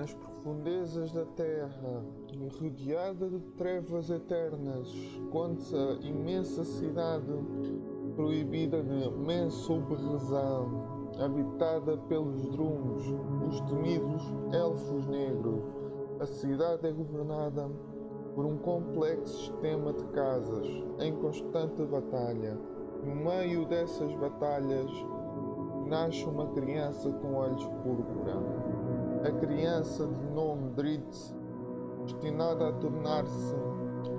nas profundezas da terra, rodeada de trevas eternas, conta a imensa cidade proibida de Mensuberrazan, habitada pelos Drums, os temidos elfos negros. A cidade é governada por um complexo sistema de casas em constante batalha. No meio dessas batalhas nasce uma criança com olhos púrpura. A criança de nome Dritz, destinada a tornar-se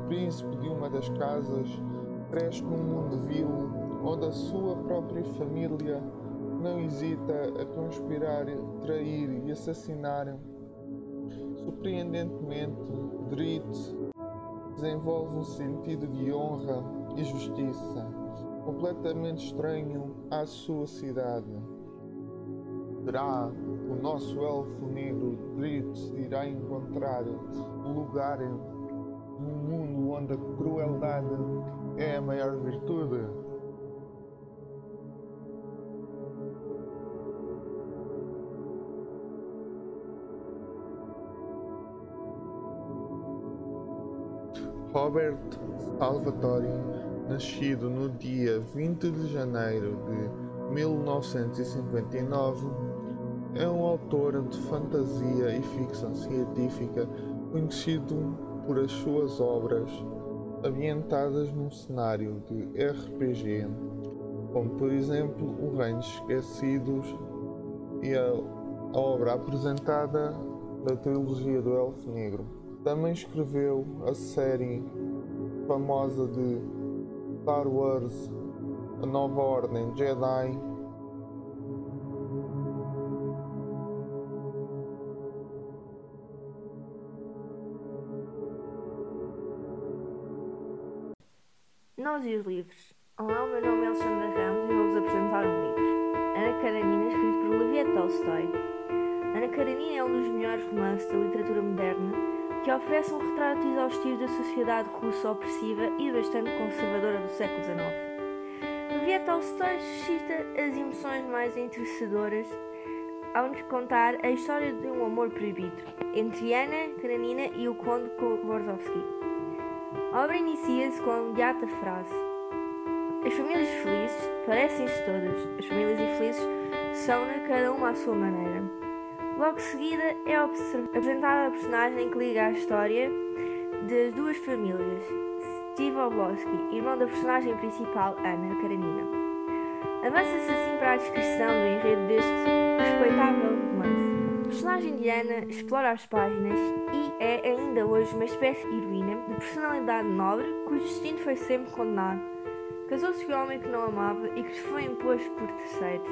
príncipe de uma das casas, cresce num mundo vil onde a sua própria família não hesita a conspirar, trair e assassinar. Surpreendentemente, Dritz desenvolve um sentido de honra e justiça completamente estranho à sua cidade. Será o nosso elfo negro Dritz irá encontrar lugar num mundo onde a crueldade é a maior virtude? Robert Salvatore, nascido no dia 20 de janeiro de 1959, é um autor de fantasia e ficção científica conhecido por as suas obras ambientadas num cenário de RPG, como por exemplo O Reino dos Esquecidos e a obra apresentada da trilogia do Elfo Negro. Também escreveu a série famosa de Star Wars A Nova Ordem Jedi. E os livros. Olá, o meu nome é Alexandra Ramos e vou-vos apresentar um livro. Ana Karenina, escrito por Olivia Tolstói. Ana Karenina é um dos melhores romances da literatura moderna que oferece um retrato exaustivo da sociedade russa opressiva e bastante conservadora do século XIX. Levi Tolstói suscita as emoções mais interessadoras ao nos contar a história de um amor proibido entre Ana Karenina e o conde Kowarzowski. A obra inicia-se com a imediata frase As famílias felizes parecem-se todas, as famílias infelizes são-na cada uma à sua maneira. Logo seguida é apresentada a personagem que liga a história das duas famílias, Steve Oblowski, irmão da personagem principal, Ana Karenina. Avança-se assim para a descrição do enredo deste respeitável personagem de Ana explora as páginas e é ainda hoje uma espécie de heroína de personalidade nobre cujo destino foi sempre condenado. Casou-se com um homem que não amava e que foi imposto por terceiros.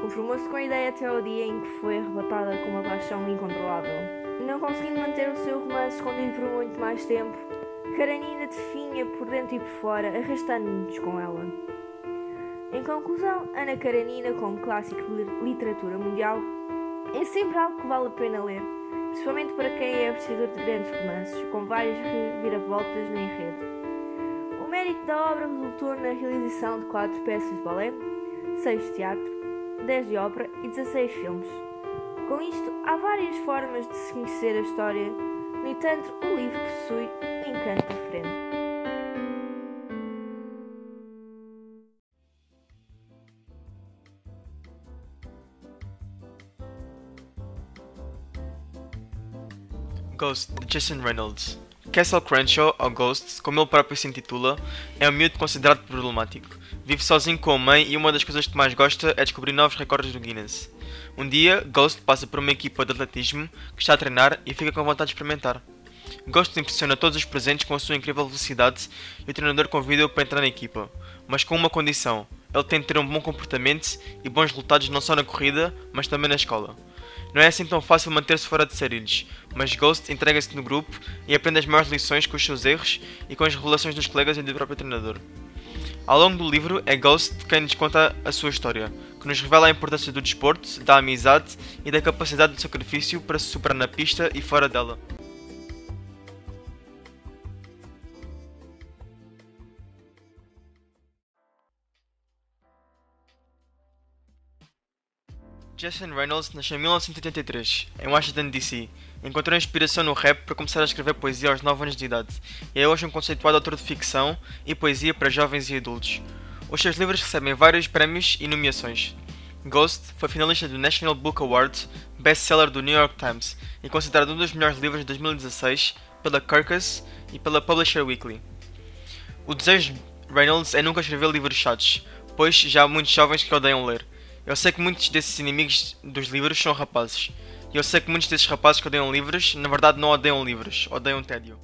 Conformou-se com a ideia até ao dia em que foi arrebatada com uma paixão incontrolável. Não conseguindo manter o seu romance escondido por muito mais tempo, Karenina definha por dentro e por fora, arrastando-nos com ela. Em conclusão, Ana Karenina, como clássico de literatura mundial, é sempre algo que vale a pena ler, principalmente para quem é apreciador de grandes romances, com várias reviravoltas no enredo. O mérito da obra resultou na realização de quatro peças de balé, seis de teatro, 10 de ópera e 16 filmes. Com isto, há várias formas de se conhecer a história, no entanto, o livro possui um encanto diferente. Ghost, de Jason Reynolds. Castle Crenshaw, ou Ghost, como ele próprio se intitula, é um miúdo considerado problemático. Vive sozinho com a mãe e uma das coisas que mais gosta é descobrir novos recordes do Guinness. Um dia, Ghost passa por uma equipa de atletismo que está a treinar e fica com vontade de experimentar. Ghost impressiona todos os presentes com a sua incrível velocidade e o treinador convida-o para entrar na equipa, mas com uma condição: ele tem de ter um bom comportamento e bons resultados não só na corrida, mas também na escola. Não é assim tão fácil manter-se fora de sarilhos, mas Ghost entrega-se no grupo e aprende as maiores lições com os seus erros e com as revelações dos colegas e do próprio treinador. Ao longo do livro, é Ghost quem nos conta a sua história, que nos revela a importância do desporto, da amizade e da capacidade de sacrifício para se superar na pista e fora dela. Jason Reynolds nasceu em 1983, em Washington DC. Encontrou inspiração no rap para começar a escrever poesia aos 9 anos de idade, e é hoje um conceituado autor de ficção e poesia para jovens e adultos. Os seus livros recebem vários prémios e nomeações. Ghost foi finalista do National Book Award, best-seller do New York Times e considerado um dos melhores livros de 2016 pela Kirkus e pela Publisher Weekly. O desejo de Reynolds é nunca escrever livros chatos, pois já há muitos jovens que odeiam ler. Eu sei que muitos desses inimigos dos livros são rapazes. E eu sei que muitos desses rapazes que odeiam livros, na verdade não odeiam livros, odeiam tédio.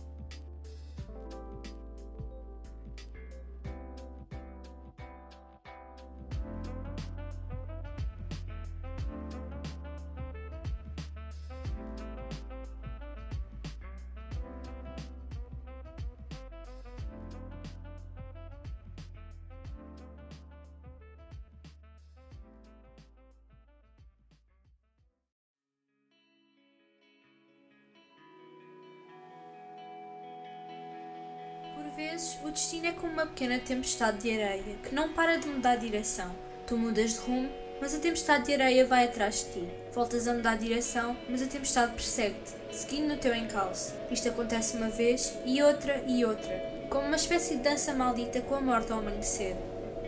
Pequena tempestade de areia que não para de mudar de direção. Tu mudas de rumo, mas a tempestade de areia vai atrás de ti. Voltas a mudar de direção, mas a tempestade persegue-te, seguindo no teu encalço. Isto acontece uma vez, e outra, e outra, como uma espécie de dança maldita com a morte ao amanhecer.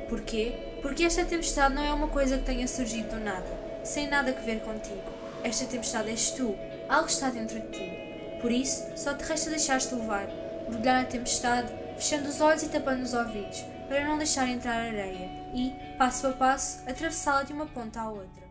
Porquê? Porque esta tempestade não é uma coisa que tenha surgido do nada, sem nada que ver contigo. Esta tempestade és tu, algo está dentro de ti. Por isso, só te resta deixar-te levar, mergulhar na tempestade, fechando os olhos e tapando os ouvidos, para não deixar entrar areia, e, passo a passo, atravessá-la de uma ponta à outra.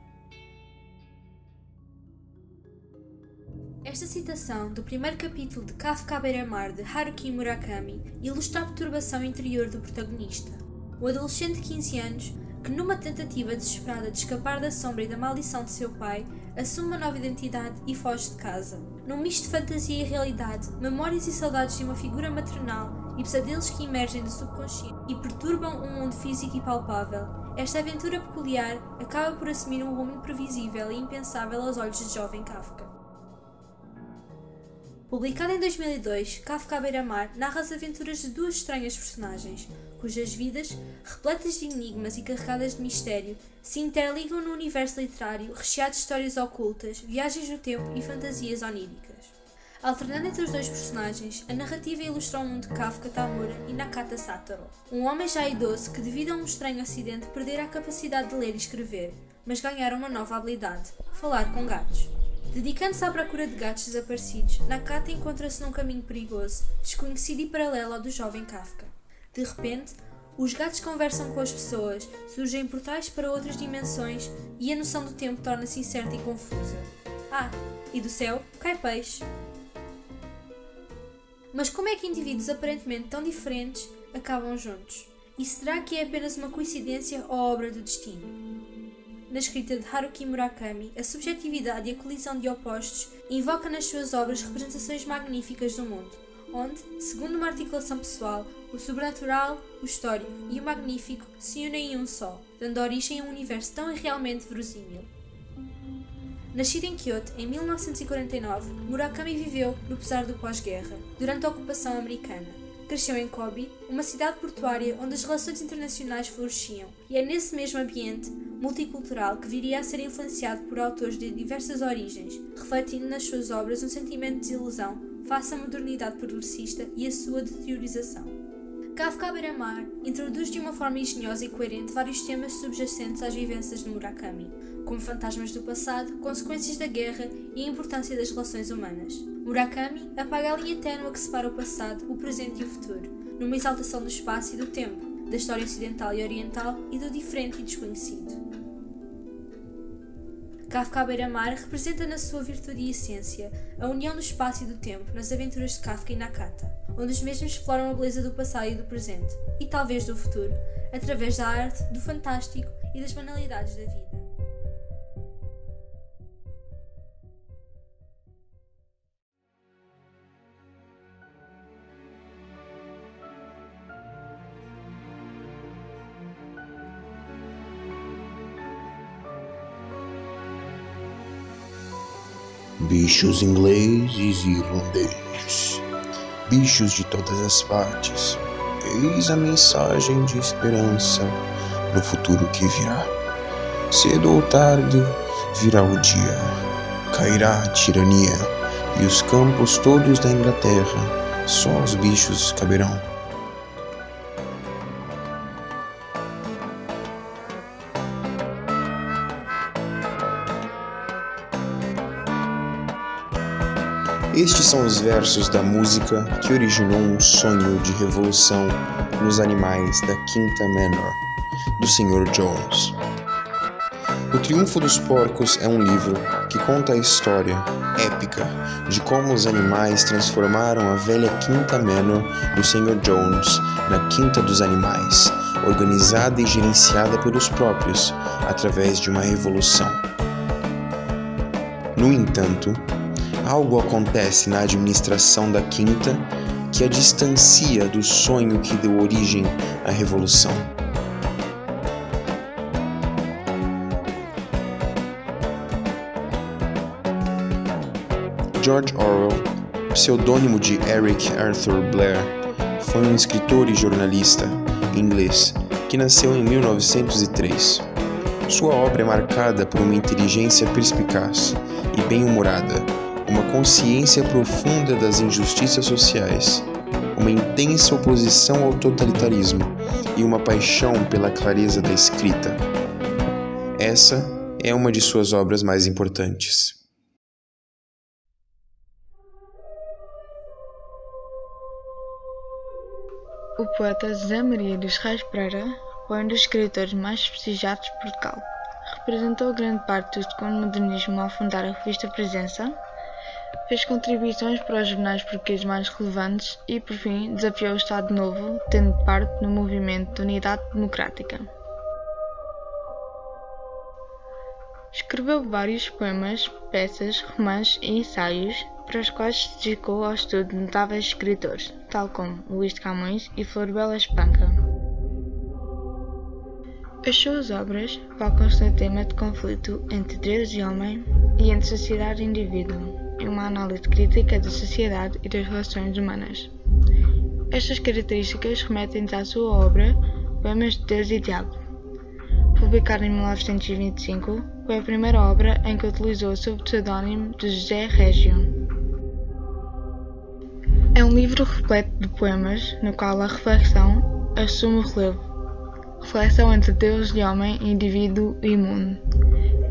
Esta citação do primeiro capítulo de Kafka beira-mar de Haruki Murakami ilustra a perturbação interior do protagonista. O adolescente de 15 anos, que numa tentativa desesperada de escapar da sombra e da maldição de seu pai, assume uma nova identidade e foge de casa. Num misto de fantasia e realidade, memórias e saudades de uma figura maternal e pesadelos que emergem do subconsciente e perturbam um mundo físico e palpável, esta aventura peculiar acaba por assumir um rumo imprevisível e impensável aos olhos de jovem Kafka. Publicado em 2002, Kafka à beira-mar narra as aventuras de duas estranhas personagens, cujas vidas, repletas de enigmas e carregadas de mistério, se interligam no universo literário recheado de histórias ocultas, viagens no tempo e fantasias oníricas. Alternando entre os dois personagens, a narrativa ilustra o mundo de Kafka Tamura e Nakata Satoru, um homem já idoso que, devido a um estranho acidente, perdera a capacidade de ler e escrever, mas ganhara uma nova habilidade: falar com gatos. Dedicando-se à procura de gatos desaparecidos, Nakata encontra-se num caminho perigoso, desconhecido e paralelo ao do jovem Kafka. De repente, os gatos conversam com as pessoas, surgem portais para outras dimensões e a noção do tempo torna-se incerta e confusa. Ah, e do céu cai peixe. Mas como é que indivíduos aparentemente tão diferentes acabam juntos? E será que é apenas uma coincidência ou obra do destino? Na escrita de Haruki Murakami, a subjetividade e a colisão de opostos invoca nas suas obras representações magníficas do mundo, onde, segundo uma articulação pessoal, o sobrenatural, o histórico e o magnífico se unem em um só, dando origem a um universo tão irrealmente verosímil. Nascido em Kyoto em 1949, Murakami viveu no pesar do pós-guerra, durante a ocupação americana. Cresceu em Kobe, uma cidade portuária onde as relações internacionais floresciam, e é nesse mesmo ambiente multicultural que viria a ser influenciado por autores de diversas origens, refletindo nas suas obras um sentimento de desilusão face à modernidade progressista e a sua deteriorização. Kafka beira-mar introduz de uma forma engenhosa e coerente vários temas subjacentes às vivências de Murakami, como fantasmas do passado, consequências da guerra e a importância das relações humanas. Murakami apaga a linha ténue que separa o passado, o presente e o futuro, numa exaltação do espaço e do tempo, da história ocidental e oriental e do diferente e desconhecido. Kafka à beira-mar representa na sua virtude e essência a união do espaço e do tempo nas aventuras de Kafka e Nakata, onde os mesmos exploram a beleza do passado e do presente, e talvez do futuro, através da arte, do fantástico e das banalidades da vida. Bichos ingleses e irlandeses, bichos de todas as partes, eis a mensagem de esperança no futuro que virá. Cedo ou tarde, virá o dia, cairá a tirania, e os campos todos da Inglaterra, só os bichos caberão. Estes são os versos da música que originou um sonho de revolução nos animais da Quinta Manor, do Sr. Jones. O Triunfo dos Porcos é um livro que conta a história épica de como os animais transformaram a velha Quinta Manor do Sr. Jones na Quinta dos Animais, organizada e gerenciada pelos próprios através de uma revolução. No entanto, algo acontece na administração da quinta que a distancia do sonho que deu origem à revolução. George Orwell, pseudônimo de Eric Arthur Blair, foi um escritor e jornalista inglês que nasceu em 1903. Sua obra é marcada por uma inteligência perspicaz e bem-humorada uma consciência profunda das injustiças sociais, uma intensa oposição ao totalitarismo e uma paixão pela clareza da escrita. Essa é uma de suas obras mais importantes. O poeta José Maria dos Reis Pereira foi um dos escritores mais prestigiados de Portugal. Representou grande parte do modernismo ao fundar a revista Presença, Fez contribuições para os jornais portugueses mais relevantes e, por fim, desafiou o Estado Novo, tendo parte no movimento de Unidade Democrática. Escreveu vários poemas, peças, romances e ensaios, para os quais se dedicou ao estudo de notáveis escritores, tal como Luís de Camões e Florbela Espanca. As suas obras focam-se no tema de conflito entre Deus e homem e entre sociedade e indivíduo e uma análise crítica da sociedade e das relações humanas. Estas características remetem-nos à sua obra Poemas de Deus e Diabo. Publicada em 1925, foi a primeira obra em que utilizou sob o pseudónimo de José Régio. É um livro repleto de poemas no qual a reflexão assume o relevo. Reflexão entre Deus e homem, indivíduo e mundo.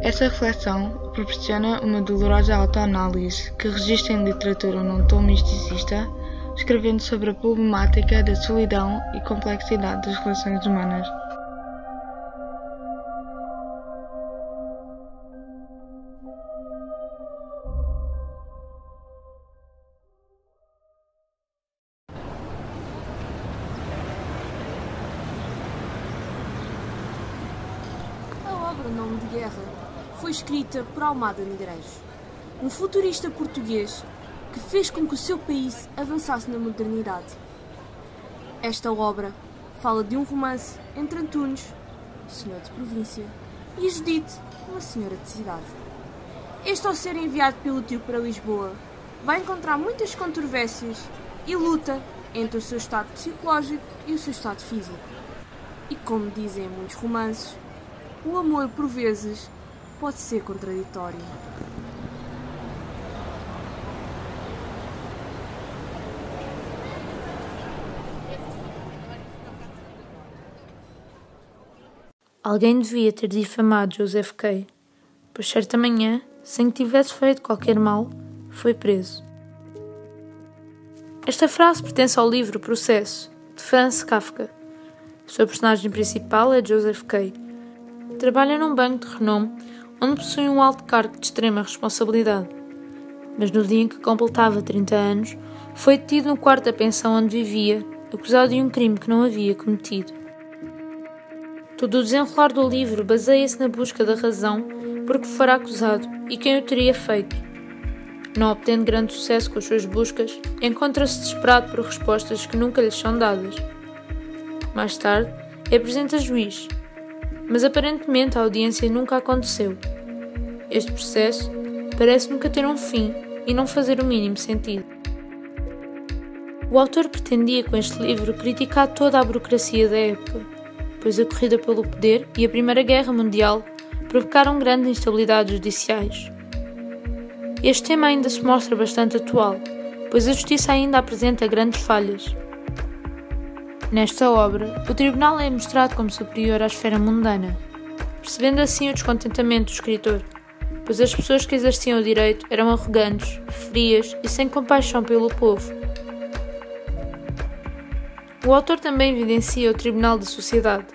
Essa reflexão proporciona uma dolorosa autoanálise que registra em literatura num tom misticista, escrevendo sobre a problemática da solidão e complexidade das relações humanas. Por Almada Negreiros, um futurista português que fez com que o seu país avançasse na modernidade. Esta obra fala de um romance entre Antunes, senhor de província, e Judite, uma senhora de cidade. Este, ao ser enviado pelo tio para Lisboa, vai encontrar muitas controvérsias e luta entre o seu estado psicológico e o seu estado físico. E como dizem muitos romances, o amor por vezes pode ser contraditório. Alguém devia ter difamado Joseph Kay, pois certa manhã, sem que tivesse feito qualquer mal, foi preso. Esta frase pertence ao livro Processo, de Franz Kafka. Sua personagem principal é Joseph Kay. Trabalha num banco de renome onde possui um alto cargo de extrema responsabilidade. Mas no dia em que completava 30 anos, foi detido no quarto da pensão onde vivia, acusado de um crime que não havia cometido. Todo o desenrolar do livro baseia-se na busca da razão por que fora acusado e quem o teria feito. Não obtendo grande sucesso com as suas buscas, encontra-se desesperado por respostas que nunca lhes são dadas. Mais tarde, é presente a juiz, mas aparentemente a audiência nunca aconteceu. Este processo parece nunca ter um fim e não fazer o mínimo sentido. O autor pretendia com este livro criticar toda a burocracia da época, pois a corrida pelo poder e a Primeira Guerra Mundial provocaram grandes instabilidades judiciais. Este tema ainda se mostra bastante atual, pois a justiça ainda apresenta grandes falhas. Nesta obra, o tribunal é mostrado como superior à esfera mundana, percebendo assim o descontentamento do escritor, pois as pessoas que exerciam o direito eram arrogantes, frias e sem compaixão pelo povo. O autor também evidencia o tribunal da sociedade,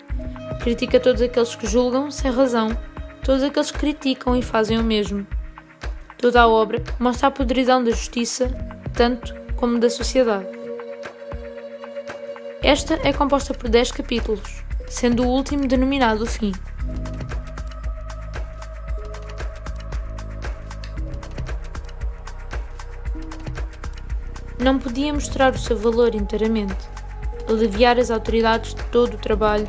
critica todos aqueles que julgam sem razão, todos aqueles que criticam e fazem o mesmo. Toda a obra mostra a podridão da justiça, tanto como da sociedade. Esta é composta por 10 capítulos, sendo o último denominado o fim. Não podia mostrar o seu valor inteiramente, aliviar as autoridades de todo o trabalho.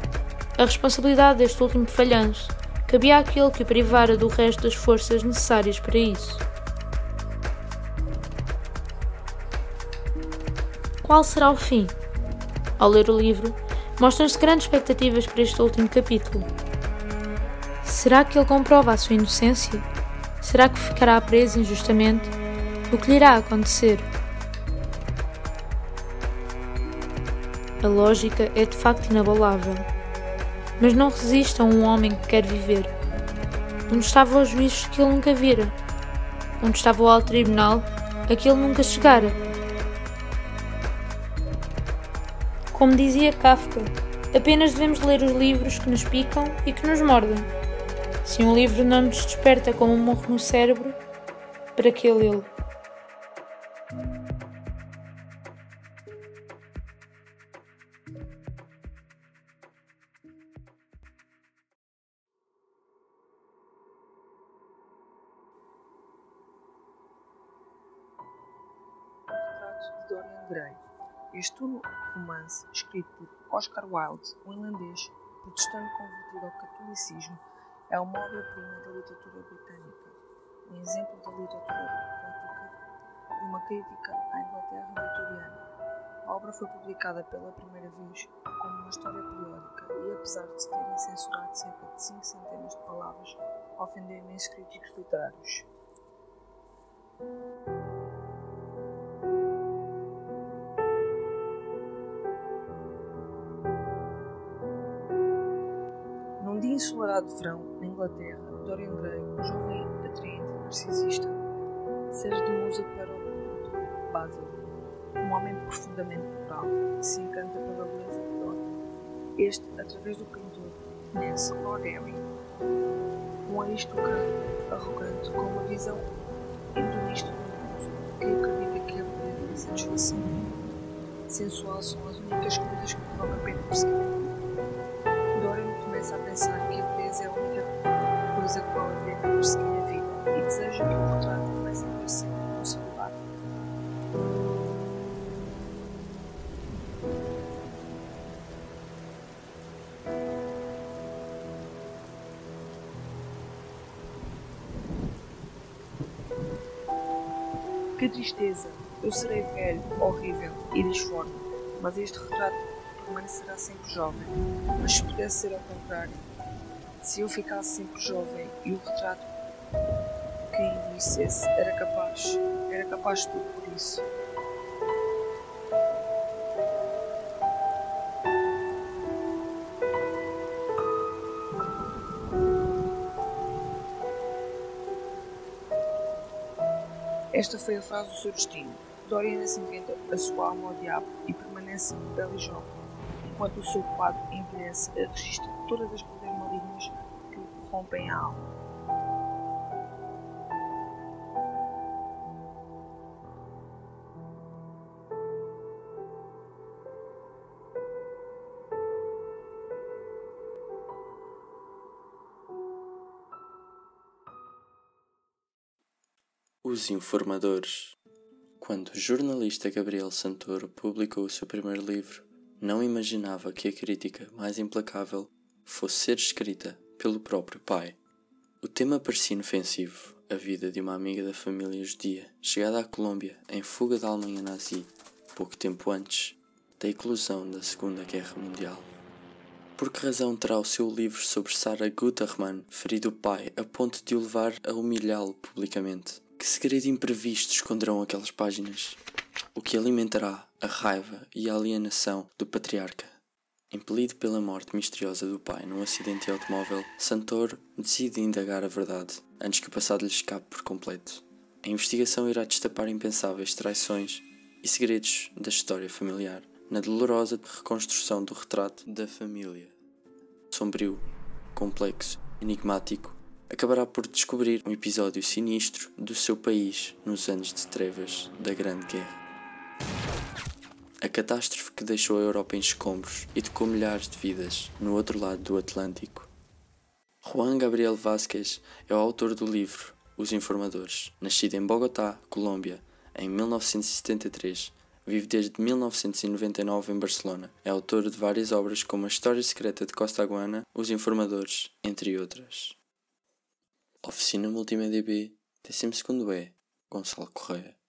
A responsabilidade deste último falhanço cabia àquele que o privara do resto das forças necessárias para isso. Qual será o fim? Ao ler o livro, mostram-se grandes expectativas para este último capítulo. Será que ele comprova a sua inocência? Será que ficará preso injustamente? O que lhe irá acontecer? A lógica é de facto inabalável. Mas não resiste a um homem que quer viver. Onde estavam os juízes que ele nunca vira? Onde estava o alto tribunal a que ele nunca chegara? Como dizia Kafka, apenas devemos ler os livros que nos picam e que nos mordem. Se um livro não nos desperta como um morro no cérebro, para que lê-lo? De Dorian Gray este romance, escrito por Oscar Wilde, um irlandês protestante convertido ao catolicismo, é uma obra-prima da literatura britânica, um exemplo da literatura poética e uma crítica à Inglaterra vitoriana. A obra foi publicada pela primeira vez como uma história periódica e, apesar de se terem censurado cerca de cinco centenas de palavras, ofendeu imensos críticos literários. Ensolarado verão, na Inglaterra, Dorian Gray, um jovem atraente e narcisista, serve de musa para o pintor Basil, um homem profundamente moral que se encanta pela beleza de Dorian. Este, através do pintor, conhece Lord Harry, um aristocrata arrogante com uma visão hedonista do mundo, que acredita que a beleza e a satisfação sensual são as únicas coisas que vale a perseguir começa a pensar que a beleza é a única coisa vale a pena perseguir a vida e deseja que o retrato comece a aparecer no seu lugar. Que tristeza! Eu serei velho, horrível e disforme, mas este retrato permanecerá sempre jovem. Mas se pudesse ser ao contrário, se eu ficasse sempre jovem e o retrato que envelhecesse era capaz, era capaz de tudo por isso. Esta foi a frase do seu destino. Dorian se inventa a sua alma ao diabo e permanece belo e jovem enquanto o seu quadro envelhece, registra todas as coisas malignas que rompem a alma. Os Informadores. Quando o jornalista Gabriel Santoro publicou o seu primeiro livro, não imaginava que a crítica mais implacável fosse ser escrita pelo próprio pai. O tema parecia inofensivo, a vida de uma amiga da família judia, chegada à Colômbia em fuga da Alemanha nazi, pouco tempo antes da eclosão da Segunda Guerra Mundial. Por que razão terá o seu livro sobre Sarah Gutermann ferido o pai a ponto de o levar a humilhá-lo publicamente? Que segredo imprevisto esconderão aquelas páginas? O que alimentará a raiva e a alienação do patriarca? Impelido pela morte misteriosa do pai num acidente de automóvel, Santoro decide indagar a verdade antes que o passado lhe escape por completo. A investigação irá destapar impensáveis traições e segredos da história familiar, na dolorosa reconstrução do retrato da família. Sombrio, complexo, enigmático, acabará por descobrir um episódio sinistro do seu país nos anos de trevas da Grande Guerra. A catástrofe que deixou a Europa em escombros e tocou milhares de vidas no outro lado do Atlântico. Juan Gabriel Vázquez é o autor do livro Os Informadores. Nascido em Bogotá, Colômbia, em 1973, vive desde 1999 em Barcelona. É autor de várias obras como A História Secreta de Costa Aguana, Os Informadores, entre outras. Oficina Multimédia B, 12 E, Gonçalo Correia.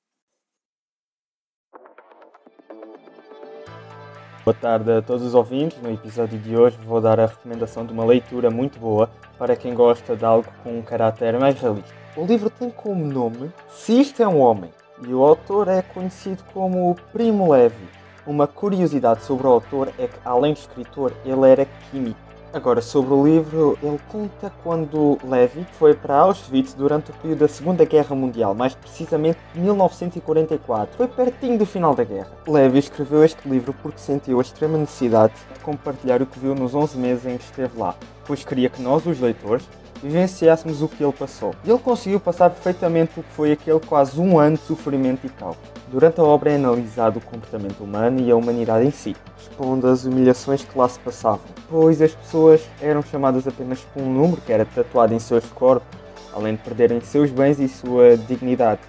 Boa tarde a todos os ouvintes. No episódio de hoje vou dar a recomendação de uma leitura muito boa para quem gosta de algo com um caráter mais realista. O livro tem como nome Se Isto é um Homem e o autor é conhecido como Primo Levi. Uma curiosidade sobre o autor é que, além de escritor, ele era químico. Agora, sobre o livro, ele conta quando Levi foi para Auschwitz durante o período da Segunda Guerra Mundial, mais precisamente 1944. Foi pertinho do final da guerra. Levi escreveu este livro porque sentiu a extrema necessidade de compartilhar o que viu nos 11 meses em que esteve lá, pois queria que nós, os leitores, vivenciássemos o que ele passou. E ele conseguiu passar perfeitamente o que foi aquele quase um ano de sofrimento e caos. Durante a obra é analisado o comportamento humano e a humanidade em si, expondo as humilhações que lá se passavam, pois as pessoas eram chamadas apenas por um número que era tatuado em seus corpos, além de perderem seus bens e sua dignidade,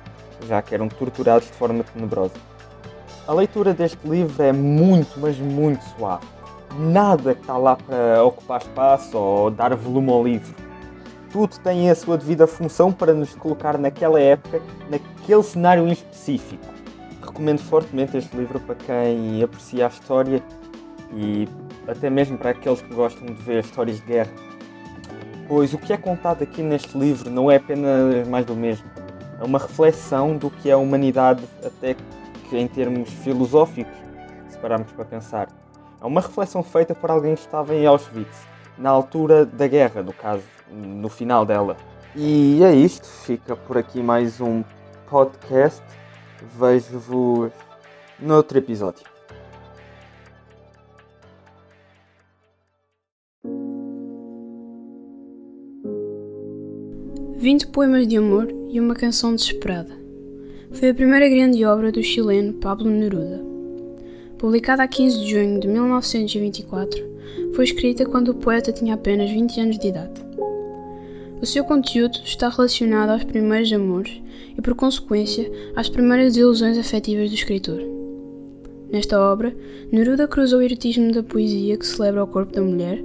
já que eram torturados de forma tenebrosa. A leitura deste livro é muito, mas muito suave. Nada que está lá para ocupar espaço ou dar volume ao livro tudo tem a sua devida função para nos colocar naquela época, naquele cenário em específico. Recomendo fortemente este livro para quem aprecia a história e até mesmo para aqueles que gostam de ver histórias de guerra. Pois o que é contado aqui neste livro não é apenas mais do mesmo. É uma reflexão do que é a humanidade, até que em termos filosóficos, se pararmos para pensar. É uma reflexão feita por alguém que estava em Auschwitz, na altura da guerra, no caso no final dela. E é isto, fica por aqui mais um podcast. Vejo-vos noutro episódio. Vinte poemas de amor e uma canção desesperada. Foi a primeira grande obra do chileno Pablo Neruda. Publicada a 15 de junho de 1924, foi escrita quando o poeta tinha apenas 20 anos de idade. O seu conteúdo está relacionado aos primeiros amores e, por consequência, às primeiras ilusões afetivas do escritor. Nesta obra, Neruda cruza o erotismo da poesia que celebra o corpo da mulher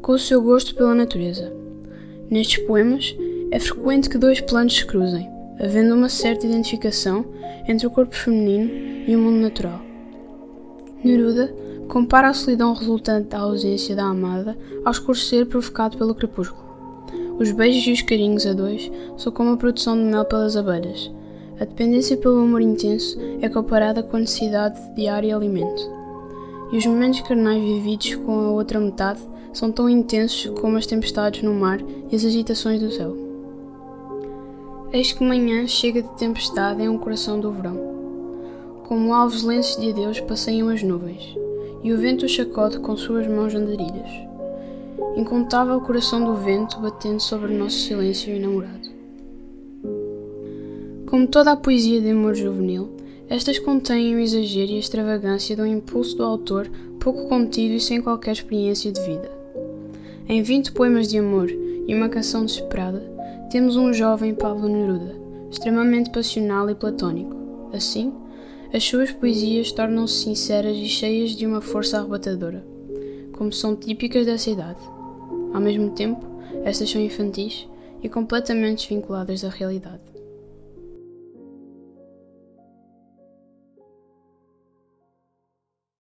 com o seu gosto pela natureza. Nestes poemas, é frequente que dois planos se cruzem, havendo uma certa identificação entre o corpo feminino e o mundo natural. Neruda compara a solidão resultante da ausência da amada ao escurecer provocado pelo crepúsculo. Os beijos e os carinhos a dois são como a produção de mel pelas abelhas. A dependência pelo amor intenso é comparada com a necessidade de diário e alimento. E os momentos carnais vividos com a outra metade são tão intensos como as tempestades no mar e as agitações do céu. Eis que manhã chega de tempestade em um coração do verão. Como alvos lenços de adeus passeiam as nuvens, e o vento chacode com suas mãos andarilhas. Incontável coração do vento batendo sobre o nosso silêncio enamorado. Como toda a poesia de amor juvenil, estas contêm o exagero e a extravagância de um impulso do autor pouco contido e sem qualquer experiência de vida. Em 20 poemas de amor e uma canção desesperada, temos um jovem Pablo Neruda, extremamente passional e platónico. Assim, as suas poesias tornam-se sinceras e cheias de uma força arrebatadora, como são típicas dessa idade. Ao mesmo tempo, estas são infantis e completamente desvinculadas da realidade.